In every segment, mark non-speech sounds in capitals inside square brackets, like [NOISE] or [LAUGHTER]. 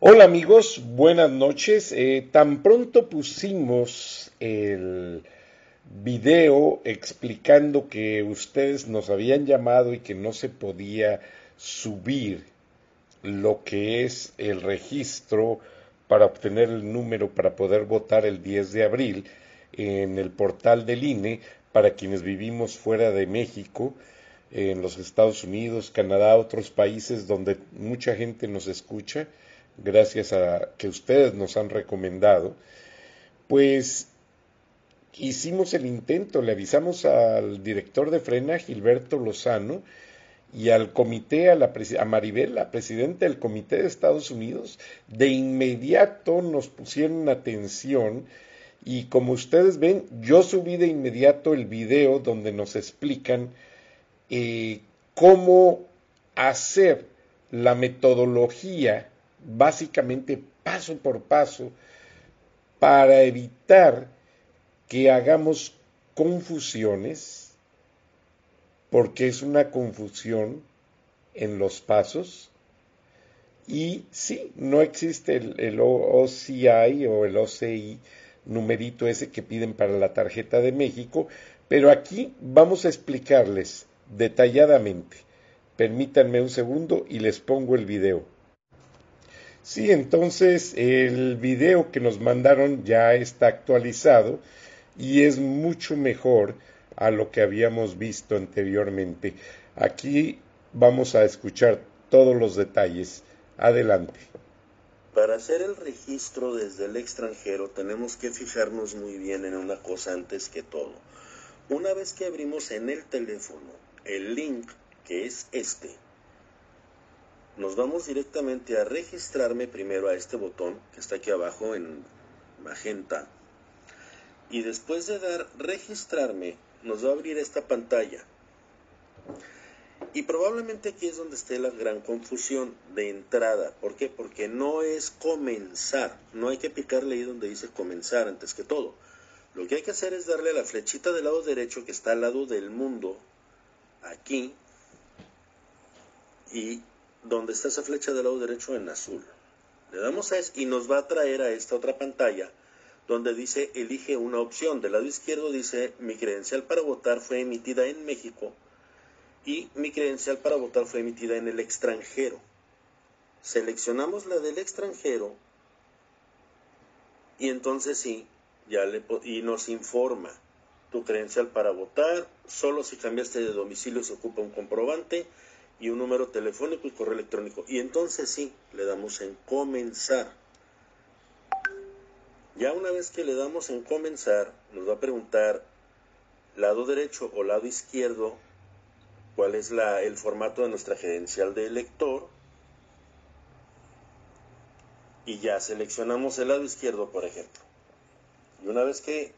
Hola amigos, buenas noches. Eh, tan pronto pusimos el video explicando que ustedes nos habían llamado y que no se podía subir lo que es el registro para obtener el número para poder votar el 10 de abril en el portal del INE para quienes vivimos fuera de México en los Estados Unidos, Canadá, otros países donde mucha gente nos escucha, gracias a que ustedes nos han recomendado, pues hicimos el intento, le avisamos al director de Frena, Gilberto Lozano, y al comité, a, la, Maribel, la presidenta del comité de Estados Unidos, de inmediato nos pusieron atención y como ustedes ven, yo subí de inmediato el video donde nos explican eh, cómo hacer la metodología, básicamente paso por paso, para evitar que hagamos confusiones, porque es una confusión en los pasos. Y sí, no existe el, OCI o el OCI numerito ese que piden para la tarjeta de México, pero aquí vamos a explicarles detalladamente. Permítanme un segundo y les pongo el video. Sí, entonces el video que nos mandaron ya está actualizado y es mucho mejor a lo que habíamos visto anteriormente. Aquí vamos a escuchar todos los detalles. Adelante. Para hacer el registro desde el extranjero tenemos que fijarnos muy bien en una cosa antes que todo. Una vez que abrimos en el teléfono el link, que es este, nos vamos directamente a registrarme primero a este botón que está aquí abajo en magenta. Y después de dar registrarme, nos va a abrir esta pantalla. Y probablemente aquí es donde esté la gran confusión de entrada. ¿Por qué? Porque no es comenzar. No hay que picarle ahí donde dice comenzar antes que todo. Lo que hay que hacer es darle a la flechita del lado derecho que está al lado del mundo aquí y donde está esa flecha del lado derecho en azul. Le damos a eso y nos va a traer a esta otra pantalla donde dice elige una opción. Del lado izquierdo dice mi credencial para votar fue emitida en México y mi credencial para votar fue emitida en el extranjero. Seleccionamos la del extranjero y entonces sí, ya le y nos informa tu credencial para votar, solo si cambiaste de domicilio se ocupa un comprobante y un número telefónico y correo electrónico. Y entonces sí, le damos en comenzar. Ya una vez que le damos en comenzar, nos va a preguntar lado derecho o lado izquierdo cuál es la, el formato de nuestra credencial de elector. Y ya seleccionamos el lado izquierdo, por ejemplo. Y una vez que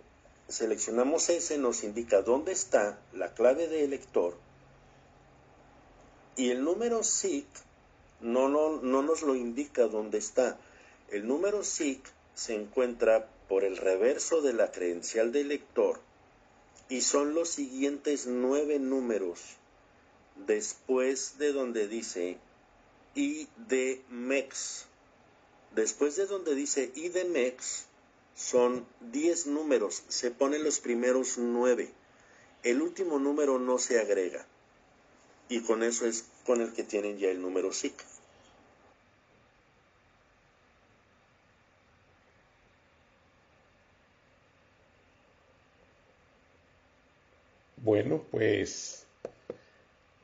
seleccionamos ese, nos indica dónde está la clave de elector y el número SIC no, no, no nos lo indica dónde está. El número SIC se encuentra por el reverso de la credencial de elector y son los siguientes nueve números después de donde dice IDMEX. Después de donde dice IDMEX son 10 números, se ponen los primeros 9. El último número no se agrega y con eso es con el que tienen ya el número SIC. Bueno, pues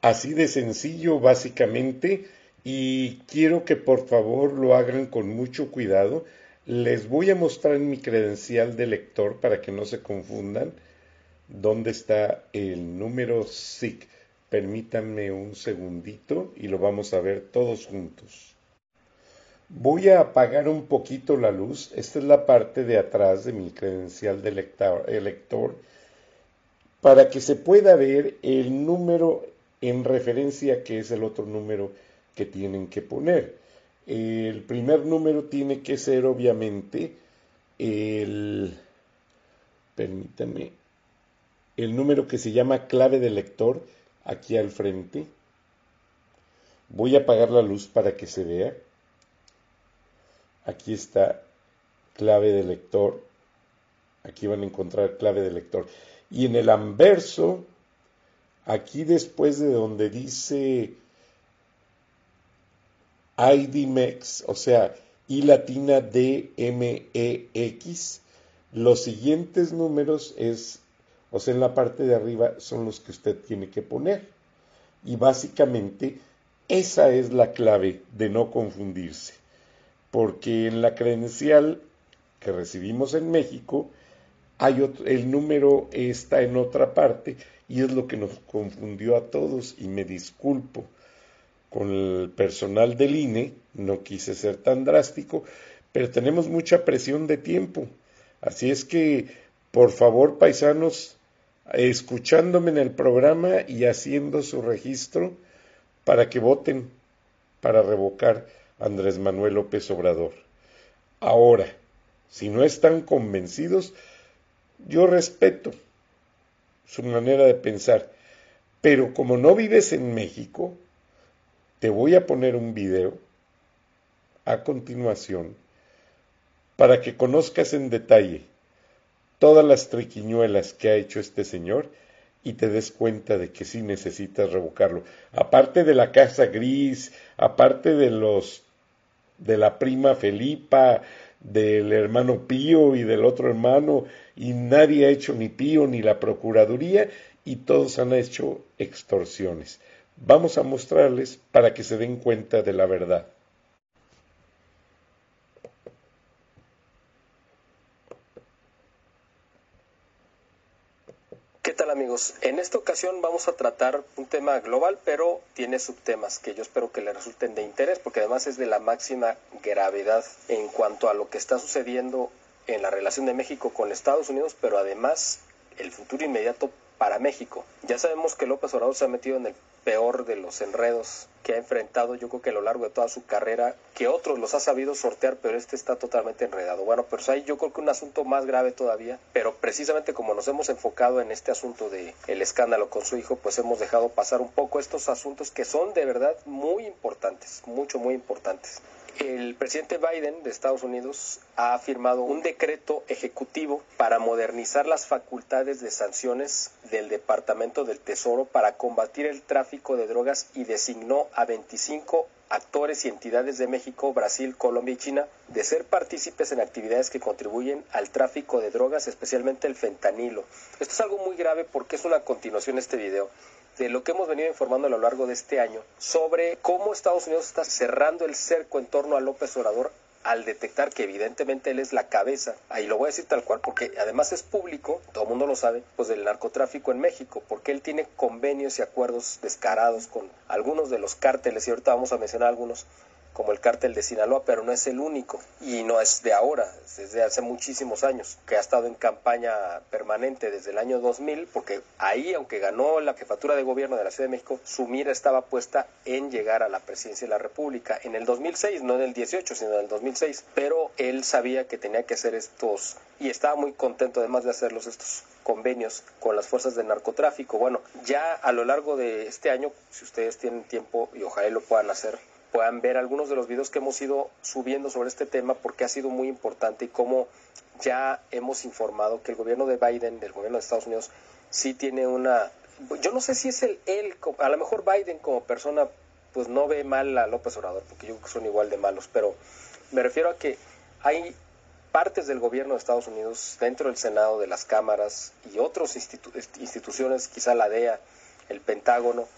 así de sencillo básicamente y quiero que por favor lo hagan con mucho cuidado. Les voy a mostrar mi credencial de lector para que no se confundan dónde está el número SIC. Permítanme un segundito y lo vamos a ver todos juntos. Voy a apagar un poquito la luz. Esta es la parte de atrás de mi credencial de lector, para que se pueda ver el número en referencia que es el otro número que tienen que poner. El primer número tiene que ser obviamente el permítanme el número que se llama clave de lector aquí al frente. Voy a apagar la luz para que se vea. Aquí está clave de lector. Aquí van a encontrar clave de lector. Y en el anverso, aquí después de donde dice IDMEX, o sea, I latina D M E X, los siguientes números es en la parte de arriba son los que usted tiene que poner. Y básicamente esa es la clave de no confundirse. Porque en la credencial que recibimos en México, hay el número está en otra parte y es lo que nos confundió a todos y me disculpo con el personal del INE, no quise ser tan drástico, pero tenemos mucha presión de tiempo. Así es que, por favor, paisanos, escuchándome en el programa y haciendo su registro para que voten para revocar a Andrés Manuel López Obrador. Ahora, si no están convencidos, yo respeto su manera de pensar, pero como no vives en México, te voy a poner un video a continuación para que conozcas en detalle todas las triquiñuelas que ha hecho este señor y te des cuenta de que sí necesitas revocarlo. Aparte de la casa gris, aparte de los de la prima Felipa, del hermano Pío y del otro hermano, y nadie ha hecho ni Pío ni la Procuraduría, y todos han hecho extorsiones. Vamos a mostrarles para que se den cuenta de la verdad. Amigos? En esta ocasión vamos a tratar un tema global, pero tiene subtemas que yo espero que le resulten de interés, porque además es de la máxima gravedad en cuanto a lo que está sucediendo en la relación de México con Estados Unidos, pero además el futuro inmediato para México. Ya sabemos que López Obrador se ha metido en el peor de los enredos que ha enfrentado yo creo que a lo largo de toda su carrera, que otros los ha sabido sortear, pero este está totalmente enredado. Bueno, pero hay yo creo que un asunto más grave todavía, pero precisamente como nos hemos enfocado en este asunto de el escándalo con su hijo, pues hemos dejado pasar un poco estos asuntos que son de verdad muy importantes, mucho, muy importantes el presidente Biden de Estados Unidos ha firmado un decreto ejecutivo para modernizar las facultades de sanciones del Departamento del Tesoro para combatir el tráfico de drogas y designó a 25 actores y entidades de México, Brasil, Colombia y China de ser partícipes en actividades que contribuyen al tráfico de drogas, especialmente el fentanilo. Esto es algo muy grave porque es una continuación de este video de lo que hemos venido informando a lo largo de este año sobre cómo Estados Unidos está cerrando el cerco en torno a López Obrador al detectar que evidentemente él es la cabeza, ahí lo voy a decir tal cual, porque además es público, todo el mundo lo sabe, pues del narcotráfico en México, porque él tiene convenios y acuerdos descarados con algunos de los cárteles, y ahorita vamos a mencionar algunos, como el cártel de Sinaloa, pero no es el único y no es de ahora, es desde hace muchísimos años, que ha estado en campaña permanente desde el año 2000, porque ahí, aunque ganó la jefatura de gobierno de la Ciudad de México, su mira estaba puesta en llegar a la presidencia de la República en el 2006, no en el 18, sino en el 2006, pero él sabía que tenía que hacer estos y estaba muy contento además de hacerlos estos convenios con las fuerzas de narcotráfico. Bueno, ya a lo largo de este año, si ustedes tienen tiempo y ojalá lo puedan hacer, puedan ver algunos de los videos que hemos ido subiendo sobre este tema porque ha sido muy importante y como ya hemos informado que el gobierno de Biden, del gobierno de Estados Unidos, sí tiene una... Yo no sé si es el él, a lo mejor Biden como persona pues no ve mal a López Obrador, porque yo creo que son igual de malos, pero me refiero a que hay partes del gobierno de Estados Unidos, dentro del Senado, de las cámaras y otras instituciones, quizá la DEA, el Pentágono,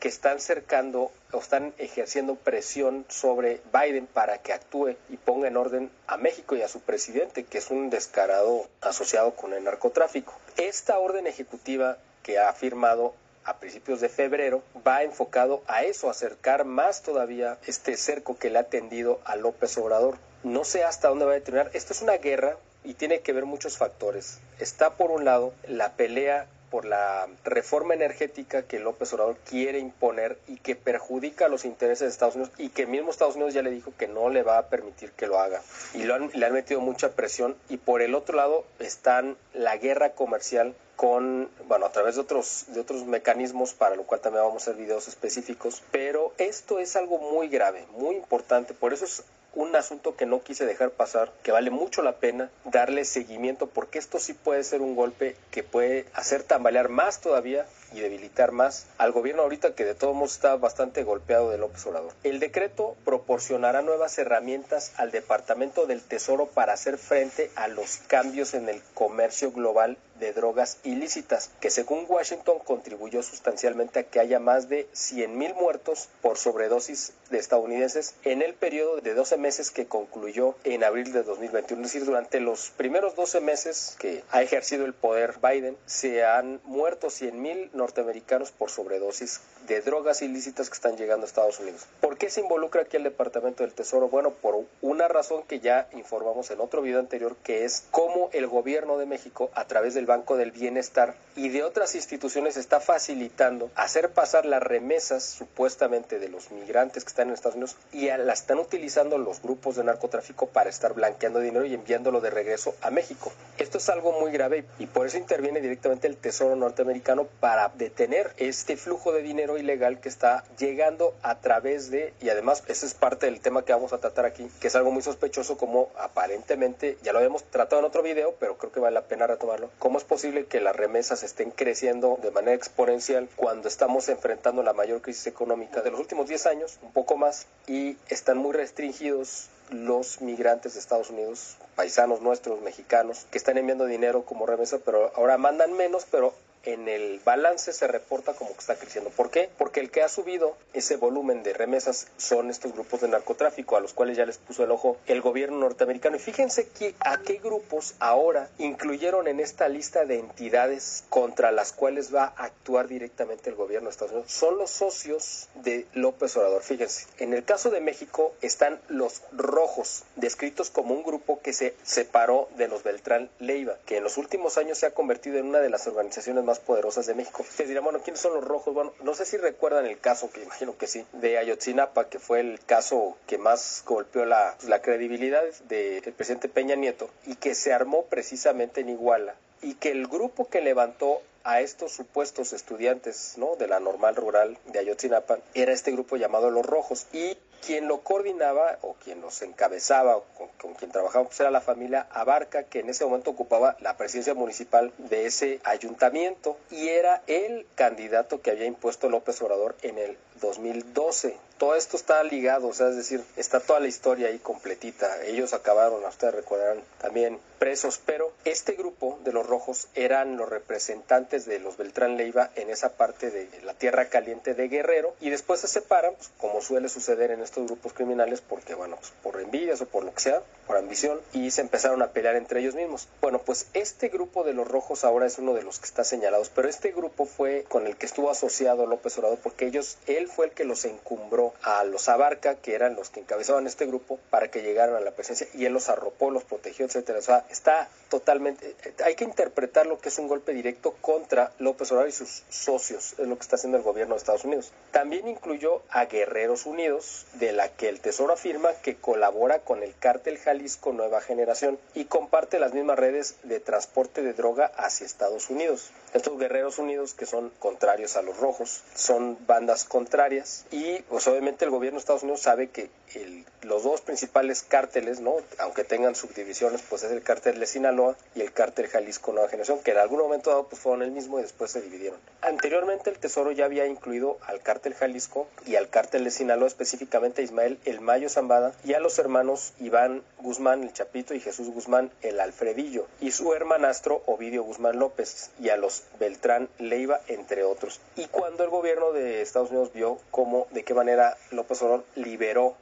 que están cercando o están ejerciendo presión sobre Biden para que actúe y ponga en orden a México y a su presidente, que es un descarado asociado con el narcotráfico. Esta orden ejecutiva que ha firmado a principios de febrero va enfocado a eso, acercar más todavía este cerco que le ha tendido a López Obrador. No sé hasta dónde va a terminar. Esto es una guerra y tiene que ver muchos factores. Está por un lado la pelea por la reforma energética que López Obrador quiere imponer y que perjudica los intereses de Estados Unidos y que mismo Estados Unidos ya le dijo que no le va a permitir que lo haga. Y lo le han metido mucha presión. Y por el otro lado están la guerra comercial con, bueno, a través de otros, de otros mecanismos, para lo cual también vamos a hacer videos específicos, pero esto es algo muy grave, muy importante, por eso es un asunto que no quise dejar pasar, que vale mucho la pena darle seguimiento, porque esto sí puede ser un golpe que puede hacer tambalear más todavía y debilitar más al gobierno ahorita que de todos modos está bastante golpeado de López Obrador. El decreto proporcionará nuevas herramientas al Departamento del Tesoro para hacer frente a los cambios en el comercio global de drogas ilícitas, que según Washington contribuyó sustancialmente a que haya más de 100.000 muertos por sobredosis de estadounidenses en el periodo de 12 meses que concluyó en abril de 2021. Es decir, durante los primeros 12 meses que ha ejercido el poder Biden, se han muerto 100.000 norteamericanos por sobredosis de drogas ilícitas que están llegando a Estados Unidos. ¿Por qué se involucra aquí el Departamento del Tesoro? Bueno, por una razón que ya informamos en otro video anterior, que es cómo el gobierno de México, a través del Banco del Bienestar y de otras instituciones, está facilitando hacer pasar las remesas supuestamente de los migrantes que están en Estados Unidos y la están utilizando los grupos de narcotráfico para estar blanqueando dinero y enviándolo de regreso a México. Esto es algo muy grave y por eso interviene directamente el Tesoro norteamericano para detener este flujo de dinero ilegal que está llegando a través de, y además ese es parte del tema que vamos a tratar aquí, que es algo muy sospechoso como aparentemente, ya lo habíamos tratado en otro video, pero creo que vale la pena retomarlo, cómo es posible que las remesas estén creciendo de manera exponencial cuando estamos enfrentando la mayor crisis económica de los últimos 10 años, un poco más, y están muy restringidos los migrantes de Estados Unidos, paisanos nuestros, mexicanos, que están enviando dinero como remesa, pero ahora mandan menos, pero en el balance se reporta como que está creciendo. ¿Por qué? Porque el que ha subido ese volumen de remesas son estos grupos de narcotráfico a los cuales ya les puso el ojo el gobierno norteamericano. Y fíjense que, a qué grupos ahora incluyeron en esta lista de entidades contra las cuales va a actuar directamente el gobierno de Estados Unidos. Son los socios de López Obrador. Fíjense, en el caso de México están los rojos, descritos como un grupo que se separó de los Beltrán Leiva, que en los últimos años se ha convertido en una de las organizaciones más poderosas de México. Ustedes [LAUGHS] dirán, bueno, ¿quiénes son los rojos? Bueno, no sé si recuerdan el caso, que imagino que sí, de Ayotzinapa, que fue el caso que más golpeó la, la credibilidad del presidente Peña Nieto y que se armó precisamente en Iguala y que el grupo que levantó a estos supuestos estudiantes ¿no? de la normal rural de Ayotzinapa era este grupo llamado Los Rojos y quien lo coordinaba o quien los encabezaba o con, quien trabajaba pues era la familia Abarca que en ese momento ocupaba la presidencia municipal de ese ayuntamiento. Y era el candidato que había impuesto López Obrador en el 2012 todo esto está ligado, o sea, es decir, está toda la historia ahí completita. Ellos acabaron, ustedes recordarán, también presos, pero este grupo de los rojos eran los representantes de los Beltrán Leiva en esa parte de la tierra caliente de Guerrero y después se separan, pues, como suele suceder en estos grupos criminales, porque, bueno, pues, por envidias o por lo que sea, por ambición, y se empezaron a pelear entre ellos mismos. Bueno, pues este grupo de los rojos ahora es uno de los que está señalados, pero este grupo fue con el que estuvo asociado López Obrador porque ellos, él fue el que los encumbró a los Abarca, que eran los que encabezaban este grupo, para que llegaran a la presencia y él los arropó, los protegió, etcétera. O sea, está totalmente, hay que interpretar lo que es un golpe directo contra López Obrador y sus socios, es lo que está haciendo el gobierno de Estados Unidos. También incluyó a Guerreros Unidos, de la que el Tesoro afirma que colabora con el cártel Jalisco Nueva Generación y comparte las mismas redes de transporte de droga hacia Estados Unidos. Estos Guerreros Unidos, que son contrarios a los rojos, son bandas contrarias y pues, obviamente el gobierno de Estados Unidos sabe que el, los dos principales cárteles, ¿no? aunque tengan subdivisiones, pues es el cártel de Sinaloa y el cártel Jalisco Nueva Generación, que en algún momento dado pues fueron el mismo y después se dividieron. Anteriormente el Tesoro ya había incluido al cártel Jalisco y al cártel de Sinaloa, específicamente a Ismael El Mayo Zambada y a los hermanos Iván Guzmán el Chapito y Jesús Guzmán el Alfredillo y su hermanastro Ovidio Guzmán López y a los Beltrán Leiva, entre otros. Y cuando el gobierno de Estados Unidos vio cómo, de qué manera López Obrador liberó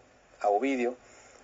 a Ovidio,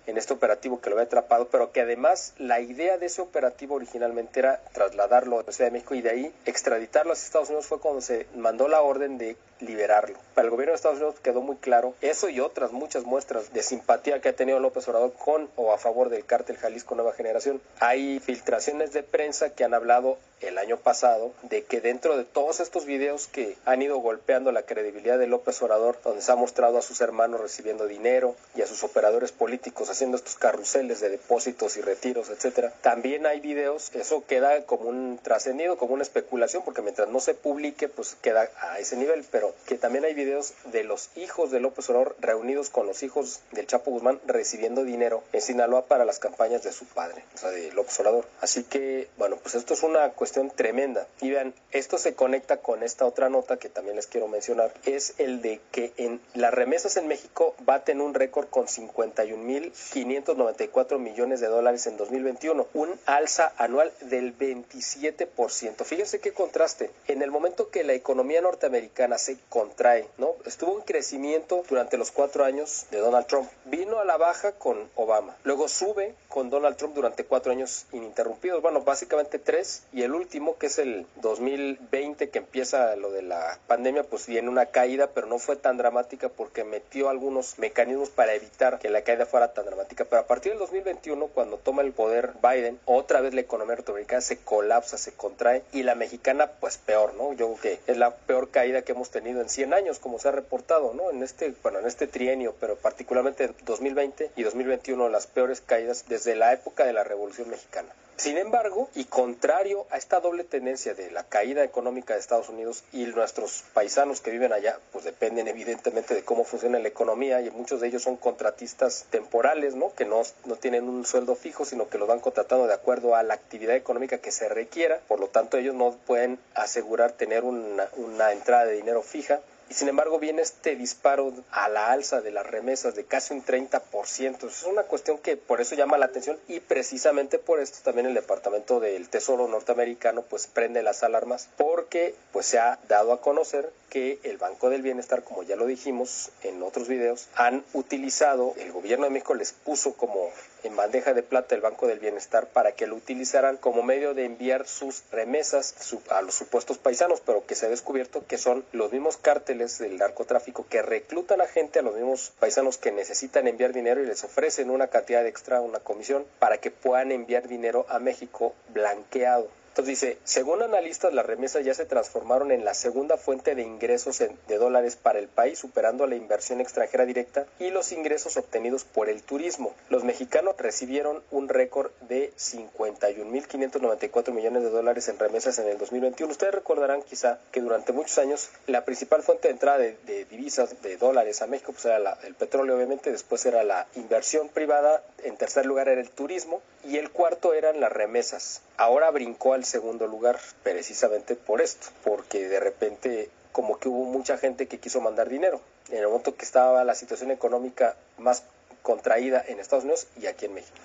en este operativo que lo había atrapado, pero que además la idea de ese operativo originalmente era trasladarlo a la Ciudad de México y de ahí extraditarlo a Estados Unidos fue cuando se mandó la orden de liberarlo. Para el gobierno de Estados Unidos quedó muy claro eso y otras muchas muestras de simpatía que ha tenido López Obrador con o a favor del cártel Jalisco Nueva Generación. Hay filtraciones de prensa que han hablado el año pasado de que dentro de todos estos videos que han ido golpeando la credibilidad de López Obrador, donde se ha mostrado a sus hermanos recibiendo dinero y a sus operadores políticos haciendo estos carruseles de depósitos y retiros, etcétera. También hay videos, eso queda como un trascendido, como una especulación, porque mientras no se publique, pues queda a ese nivel, pero que también hay videos de los hijos de López Obrador reunidos con los hijos del Chapo Guzmán recibiendo dinero en Sinaloa para las campañas de su padre, o sea, de López Obrador. Así que, bueno, pues esto es una cuestión tremenda. Y vean, esto se conecta con esta otra nota que también les quiero mencionar, es el de que en las remesas en México baten un récord con 51.594 millones de dólares en 2021, un alza anual del 27%. Fíjense qué contraste. En el momento que la economía norteamericana se contrae, ¿no? Estuvo en crecimiento durante los cuatro años de Donald Trump. Vino a la baja con Obama. Luego sube con Donald Trump durante cuatro años ininterrumpidos. Bueno, básicamente tres. Y el último, que es el 2020, que empieza lo de la pandemia, pues viene una caída, pero no fue tan dramática porque metió algunos mecanismos para evitar que la caída fuera tan dramática. Pero a partir del 2021, cuando toma el poder Biden, otra vez la economía norteamericana se colapsa, se contrae y la mexicana, pues peor, ¿no? Yo creo que es la peor caída que hemos tenido en 100 años, como se ha reportado, ¿no? En este, bueno, en este trienio, pero particularmente en 2020 y 2021, las peores caídas desde la época de la Revolución Mexicana. Sin embargo, y contrario a esta doble tendencia de la caída económica de Estados Unidos y nuestros paisanos que viven allá, pues dependen evidentemente de cómo funciona la economía y muchos de ellos son contratistas temporales, ¿no? Que no, no tienen un sueldo fijo, sino que los van contratando de acuerdo a la actividad económica que se requiera. Por lo tanto, ellos no pueden asegurar tener una, una entrada de dinero fija y sin embargo viene este disparo a la alza de las remesas de casi un 30%. Es una cuestión que por eso llama la atención y precisamente por esto también el Departamento del Tesoro norteamericano pues prende las alarmas porque pues se ha dado a conocer que el Banco del Bienestar, como ya lo dijimos en otros videos, han utilizado, el gobierno de México les puso como en bandeja de plata el Banco del Bienestar para que lo utilizaran como medio de enviar sus remesas a los supuestos paisanos, pero que se ha descubierto que son los mismos cárteles del narcotráfico que reclutan a gente, a los mismos paisanos que necesitan enviar dinero y les ofrecen una cantidad extra, una comisión, para que puedan enviar dinero a México blanqueado. Entonces dice, según analistas, las remesas ya se transformaron en la segunda fuente de ingresos de dólares para el país, superando la inversión extranjera directa y los ingresos obtenidos por el turismo. Los mexicanos recibieron un récord de 51.594 millones de dólares en remesas en el 2021. Ustedes recordarán quizá que durante muchos años la principal fuente de entrada de, divisas de dólares a México pues era la, el petróleo, obviamente, después era la inversión privada, en tercer lugar era el turismo y el cuarto eran las remesas. Ahora brincó al segundo lugar precisamente por esto, porque de repente como que hubo mucha gente que quiso mandar dinero. En el momento que estaba la situación económica más contraída en Estados Unidos y aquí en México.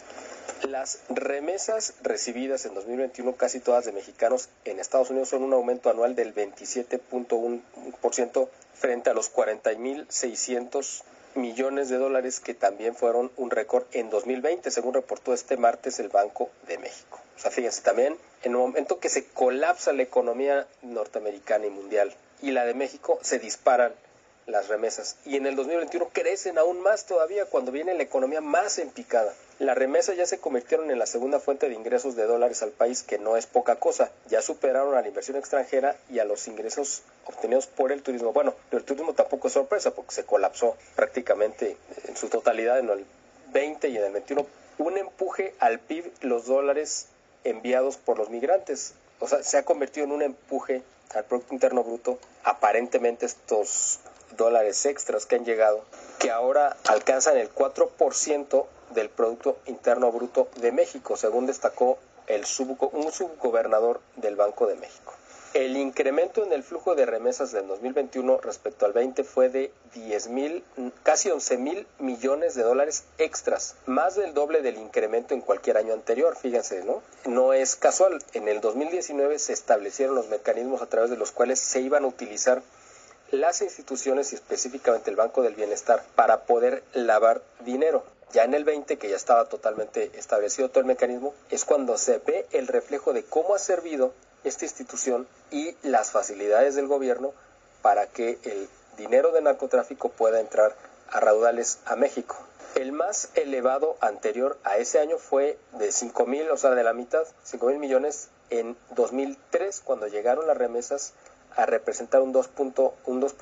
Las remesas recibidas en 2021, casi todas de mexicanos en Estados Unidos, son un aumento anual del 27.1% frente a los 40.600 millones de dólares que también fueron un récord en 2020, según reportó este martes el Banco de México. O sea, fíjense, también en el momento que se colapsa la economía norteamericana y mundial y la de México, se disparan las remesas. Y en el 2021 crecen aún más todavía cuando viene la economía más en picada. Las remesas ya se convirtieron en la segunda fuente de ingresos de dólares al país, que no es poca cosa. Ya superaron a la inversión extranjera y a los ingresos obtenidos por el turismo. Bueno, el turismo tampoco es sorpresa porque se colapsó prácticamente en su totalidad en el 20 y en el 21. Un empuje al PIB, los dólares enviados por los migrantes. O sea, se ha convertido en un empuje al Producto Interno Bruto. Aparentemente estos dólares extras que han llegado que ahora alcanzan el 4% del Producto Interno Bruto de México, según destacó el un subgobernador del Banco de México. El incremento en el flujo de remesas del 2021 respecto al 20 fue de 10 mil, casi 11 mil millones de dólares extras, más del doble del incremento en cualquier año anterior, fíjense, ¿no? No es casual, en el 2019 se establecieron los mecanismos a través de los cuales se iban a utilizar las instituciones y específicamente el Banco del Bienestar para poder lavar dinero. Ya en el 20, que ya estaba totalmente establecido todo el mecanismo, es cuando se ve el reflejo de cómo ha servido esta institución y las facilidades del gobierno para que el dinero de narcotráfico pueda entrar a raudales a México. El más elevado anterior a ese año fue de 5 mil, o sea, de la mitad, 5 mil millones en 2003, cuando llegaron las remesas a representar un 2%, un 2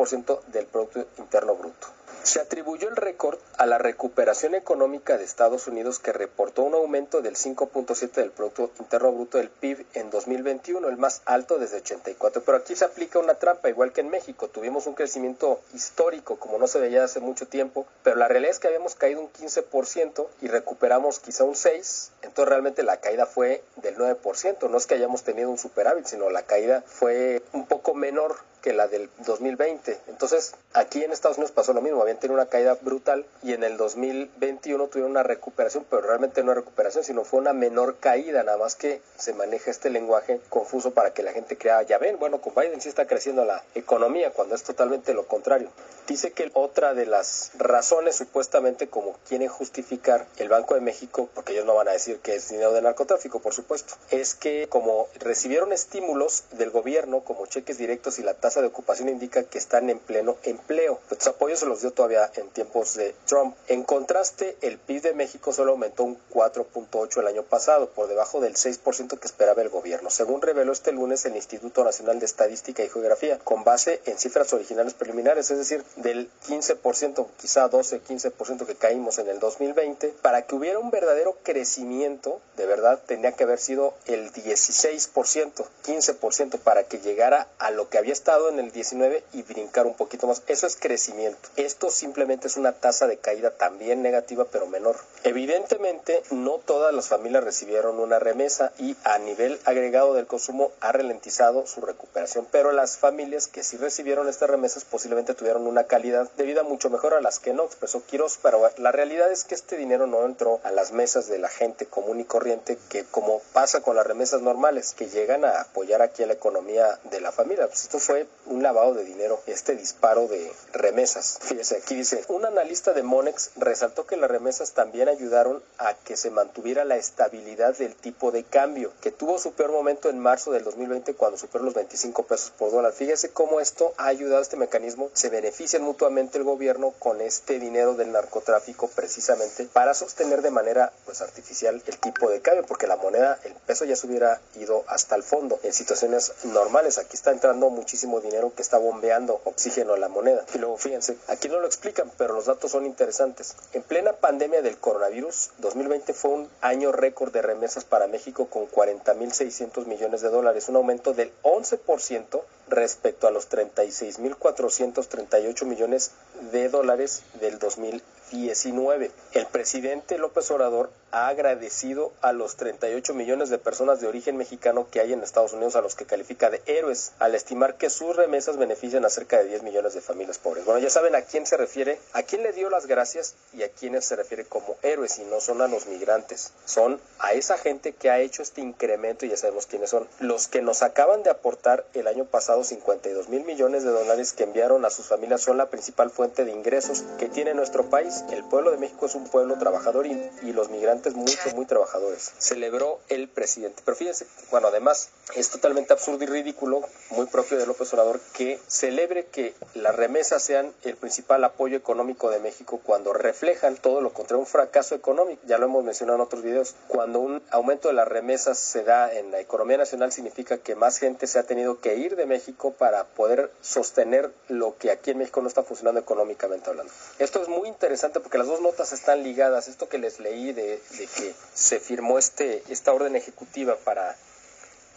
del Producto Interno Bruto. Se atribuyó el récord a la recuperación económica de Estados Unidos que reportó un aumento del 5.7 del Producto Interno Bruto del PIB en 2021, el más alto desde 84. Pero aquí se aplica una trampa, igual que en México. Tuvimos un crecimiento histórico como no se veía hace mucho tiempo, pero la realidad es que habíamos caído un 15% y recuperamos quizá un 6%. Entonces realmente la caída fue del 9%. No es que hayamos tenido un superávit, sino la caída fue un poco menor que la del 2020. Entonces, aquí en Estados Unidos pasó lo mismo, habían tenido una caída brutal y en el 2021 tuvieron una recuperación, pero realmente no recuperación, sino fue una menor caída, nada más que se maneja este lenguaje confuso para que la gente crea, ya ven, bueno, con Biden sí está creciendo la economía, cuando es totalmente lo contrario. Dice que otra de las razones supuestamente como quieren justificar el Banco de México, porque ellos no van a decir que es dinero de narcotráfico, por supuesto, es que como recibieron estímulos del gobierno como cheques directos y la tasa de ocupación indica que están en pleno empleo. Los apoyos se los dio todavía en tiempos de Trump. En contraste, el PIB de México solo aumentó un 4.8 el año pasado, por debajo del 6% que esperaba el gobierno, según reveló este lunes el Instituto Nacional de Estadística y Geografía, con base en cifras originales preliminares, es decir, del 15%, quizá 12, 15% que caímos en el 2020, para que hubiera un verdadero crecimiento, de verdad, tenía que haber sido el 16%, 15% para que llegara a lo que había estado en el 19 y brincar un poquito más. Eso es crecimiento. Esto simplemente es una tasa de caída también negativa, pero menor. Evidentemente, no todas las familias recibieron una remesa y a nivel agregado del consumo ha ralentizado su recuperación, pero las familias que sí recibieron estas remesas posiblemente tuvieron una calidad de vida mucho mejor a las que no, expresó Quiroz, pero la realidad es que este dinero no entró a las mesas de la gente común y corriente que como pasa con las remesas normales, que llegan a apoyar aquí a la economía de la familia. Pues esto fue un lavado de dinero, este disparo de remesas. Fíjese, aquí dice, un analista de Monex resaltó que las remesas también ayudaron a que se mantuviera la estabilidad del tipo de cambio, que tuvo su peor momento en marzo del 2020 cuando superó los 25 pesos por dólar. Fíjese cómo esto ha ayudado a este mecanismo, se beneficia mutuamente el gobierno con este dinero del narcotráfico precisamente para sostener de manera pues artificial el tipo de cambio, porque la moneda, el peso ya se hubiera ido hasta el fondo en situaciones normales. Aquí está entrando muchísimo dinero que está bombeando oxígeno a la moneda. Y luego fíjense, aquí no lo explican, pero los datos son interesantes. En plena pandemia del coronavirus, 2020 fue un año récord de remesas para México con 40.600 millones de dólares, un aumento del 11% respecto a los 36.438 millones de dólares del 2019. El presidente López Obrador ha agradecido a los 38 millones de personas de origen mexicano que hay en Estados Unidos a los que califica de héroes, al estimar que sus remesas benefician a cerca de 10 millones de familias pobres. Bueno, ya saben a quién se refiere, a quién le dio las gracias y a quiénes se refiere como héroes y no son a los migrantes, son a esa gente que ha hecho este incremento y ya sabemos quiénes son. Los que nos acaban de aportar el año pasado 52 mil millones de dólares que enviaron a sus familias son la principal fuente de ingresos que tiene nuestro país. El pueblo de México es un pueblo trabajador y, y los migrantes muy, muy trabajadores. Celebró el presidente. Pero fíjense, bueno, además es totalmente absurdo y ridículo, muy propio de López Obrador, que celebre que las remesas sean el principal apoyo económico de México cuando reflejan todo lo contrario, un fracaso económico. Ya lo hemos mencionado en otros videos. Cuando un aumento de las remesas se da en la economía nacional significa que más gente se ha tenido que ir de México para poder sostener lo que aquí en México no está funcionando económicamente hablando. Esto es muy interesante porque las dos notas están ligadas. Esto que les leí de, que se firmó este, esta orden ejecutiva para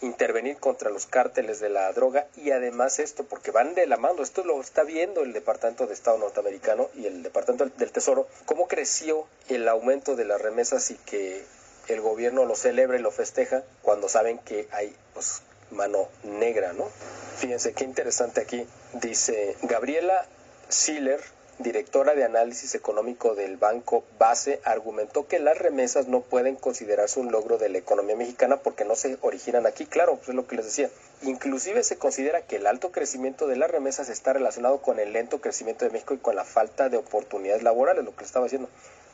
intervenir contra los cárteles de la droga y además esto, porque van de la mano, esto lo está viendo el Departamento de Estado norteamericano y el Departamento del Tesoro, cómo creció el aumento de las remesas y que el gobierno lo celebra y lo festeja cuando saben que hay pues, mano negra, ¿no? Fíjense qué interesante aquí. Dice Gabriela Siller, directora de análisis económico del Banco Base, argumentó que las remesas no pueden considerarse un logro de la economía mexicana porque no se originan aquí. Claro, pues es lo que les decía. Inclusive se considera que el alto crecimiento de las remesas está relacionado con el lento crecimiento de México y con la falta de oportunidades laborales, lo que les estaba diciendo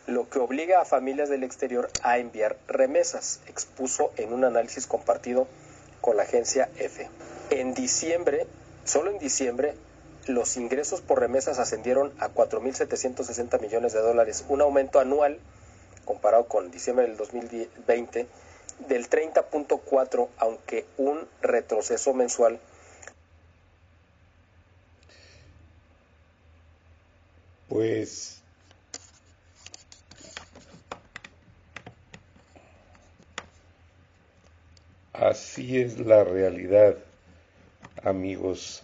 lo que obliga a familias del exterior a enviar remesas, expuso en un análisis compartido con la agencia EFE. En diciembre, solo en diciembre, los ingresos por remesas ascendieron a 4.760 millones de dólares, un aumento anual comparado con diciembre del 2020 del 30.4, aunque un retroceso mensual. Pues Así es la realidad, amigos.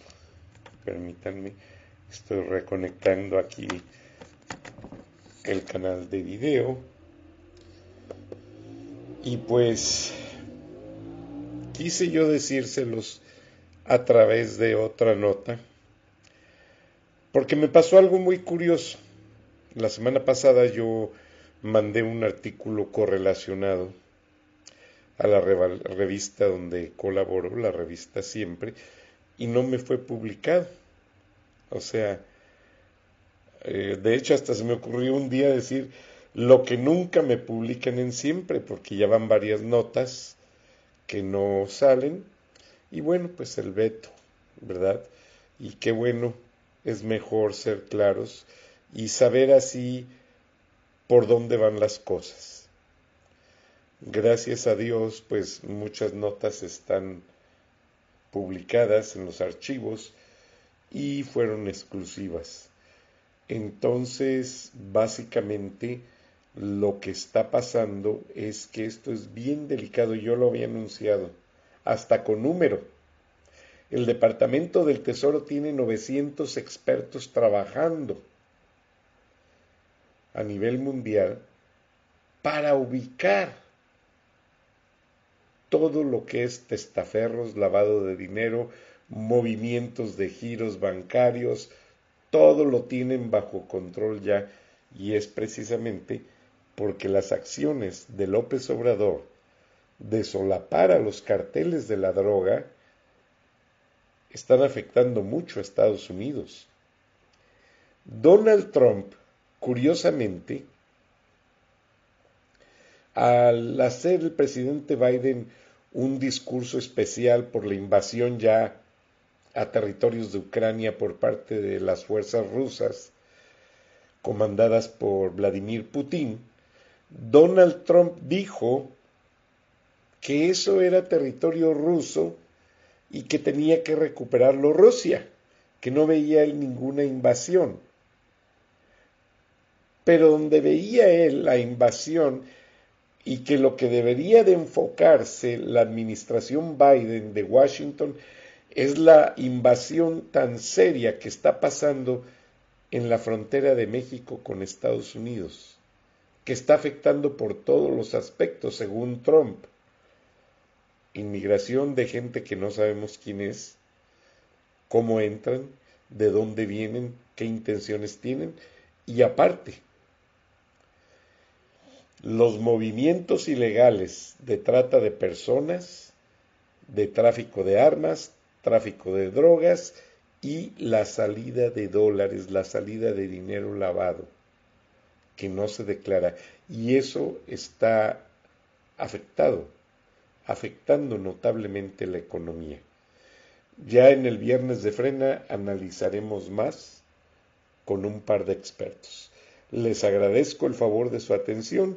Permítanme, estoy reconectando aquí el canal de video. Y pues quise yo decírselos a través de otra nota, porque me pasó algo muy curioso. La semana pasada yo mandé un artículo correlacionado a la revista donde colaboro, la revista Siempre, y no me fue publicado. O sea, eh, de hecho hasta se me ocurrió un día decir lo que nunca me publican en Siempre, porque ya van varias notas que no salen, y bueno, pues el veto, ¿verdad? Y qué bueno, es mejor ser claros y saber así por dónde van las cosas. Gracias a Dios, pues muchas notas están publicadas en los archivos y fueron exclusivas. Entonces, básicamente, lo que está pasando es que esto es bien delicado, yo lo había anunciado, hasta con número. El Departamento del Tesoro tiene 900 expertos trabajando a nivel mundial para ubicar todo lo que es testaferros, lavado de dinero, movimientos de giros bancarios, todo lo tienen bajo control ya y es precisamente porque las acciones de López Obrador de solapar a los carteles de la droga están afectando mucho a Estados Unidos. Donald Trump, curiosamente, al hacer el presidente Biden un discurso especial por la invasión ya a territorios de Ucrania por parte de las fuerzas rusas comandadas por Vladimir Putin, Donald Trump dijo que eso era territorio ruso y que tenía que recuperarlo Rusia, que no veía él ninguna invasión. Pero donde veía él la invasión y que lo que debería de enfocarse la administración Biden de Washington es la invasión tan seria que está pasando en la frontera de México con Estados Unidos, que está afectando por todos los aspectos, según Trump. Inmigración de gente que no sabemos quién es, cómo entran, de dónde vienen, qué intenciones tienen, y aparte, los movimientos ilegales de trata de personas, de tráfico de armas, tráfico de drogas y la salida de dólares, la salida de dinero lavado, que no se declara. Y eso está afectado, afectando notablemente la economía. Ya en el viernes de frena analizaremos más con un par de expertos. Les agradezco el favor de su atención